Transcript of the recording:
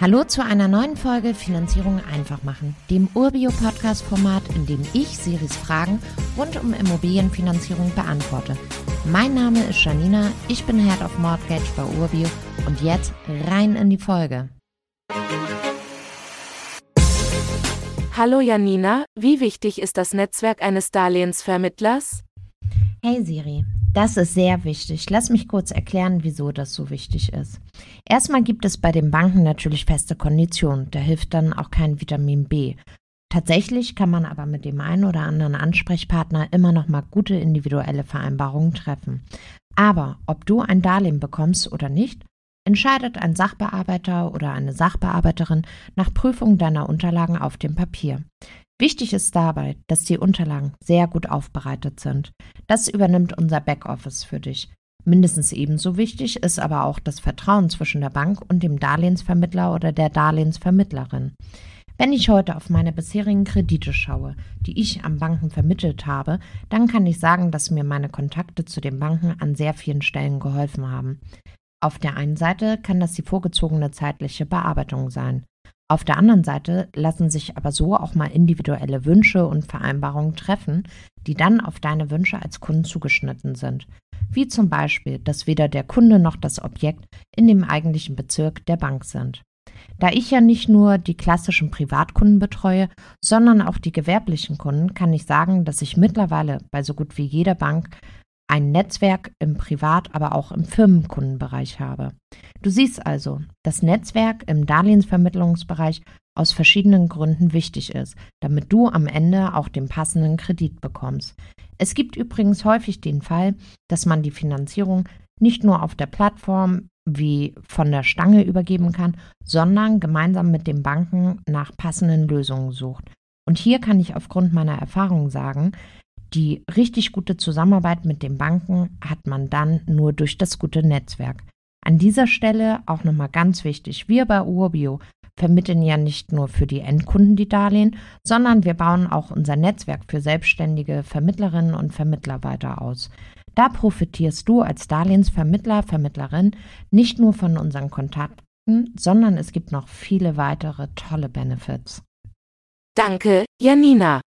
Hallo zu einer neuen Folge Finanzierung einfach machen, dem Urbio-Podcast-Format, in dem ich Siris Fragen rund um Immobilienfinanzierung beantworte. Mein Name ist Janina, ich bin Head of Mortgage bei Urbio und jetzt rein in die Folge. Hallo Janina, wie wichtig ist das Netzwerk eines Darlehensvermittlers? Hey Siri, das ist sehr wichtig. Lass mich kurz erklären, wieso das so wichtig ist. Erstmal gibt es bei den Banken natürlich feste Konditionen. Da hilft dann auch kein Vitamin B. Tatsächlich kann man aber mit dem einen oder anderen Ansprechpartner immer noch mal gute individuelle Vereinbarungen treffen. Aber ob du ein Darlehen bekommst oder nicht, entscheidet ein Sachbearbeiter oder eine Sachbearbeiterin nach Prüfung deiner Unterlagen auf dem Papier. Wichtig ist dabei, dass die Unterlagen sehr gut aufbereitet sind. Das übernimmt unser Backoffice für dich. Mindestens ebenso wichtig ist aber auch das Vertrauen zwischen der Bank und dem Darlehensvermittler oder der Darlehensvermittlerin. Wenn ich heute auf meine bisherigen Kredite schaue, die ich am Banken vermittelt habe, dann kann ich sagen, dass mir meine Kontakte zu den Banken an sehr vielen Stellen geholfen haben. Auf der einen Seite kann das die vorgezogene zeitliche Bearbeitung sein. Auf der anderen Seite lassen sich aber so auch mal individuelle Wünsche und Vereinbarungen treffen, die dann auf deine Wünsche als Kunden zugeschnitten sind. Wie zum Beispiel, dass weder der Kunde noch das Objekt in dem eigentlichen Bezirk der Bank sind. Da ich ja nicht nur die klassischen Privatkunden betreue, sondern auch die gewerblichen Kunden, kann ich sagen, dass ich mittlerweile bei so gut wie jeder Bank ein Netzwerk im Privat-, aber auch im Firmenkundenbereich habe. Du siehst also, dass Netzwerk im Darlehensvermittlungsbereich aus verschiedenen Gründen wichtig ist, damit du am Ende auch den passenden Kredit bekommst. Es gibt übrigens häufig den Fall, dass man die Finanzierung nicht nur auf der Plattform wie von der Stange übergeben kann, sondern gemeinsam mit den Banken nach passenden Lösungen sucht. Und hier kann ich aufgrund meiner Erfahrung sagen, die richtig gute Zusammenarbeit mit den Banken hat man dann nur durch das gute Netzwerk. An dieser Stelle auch nochmal ganz wichtig, wir bei Urbio vermitteln ja nicht nur für die Endkunden die Darlehen, sondern wir bauen auch unser Netzwerk für selbstständige Vermittlerinnen und Vermittler weiter aus. Da profitierst du als Darlehensvermittler, Vermittlerin nicht nur von unseren Kontakten, sondern es gibt noch viele weitere tolle Benefits. Danke, Janina.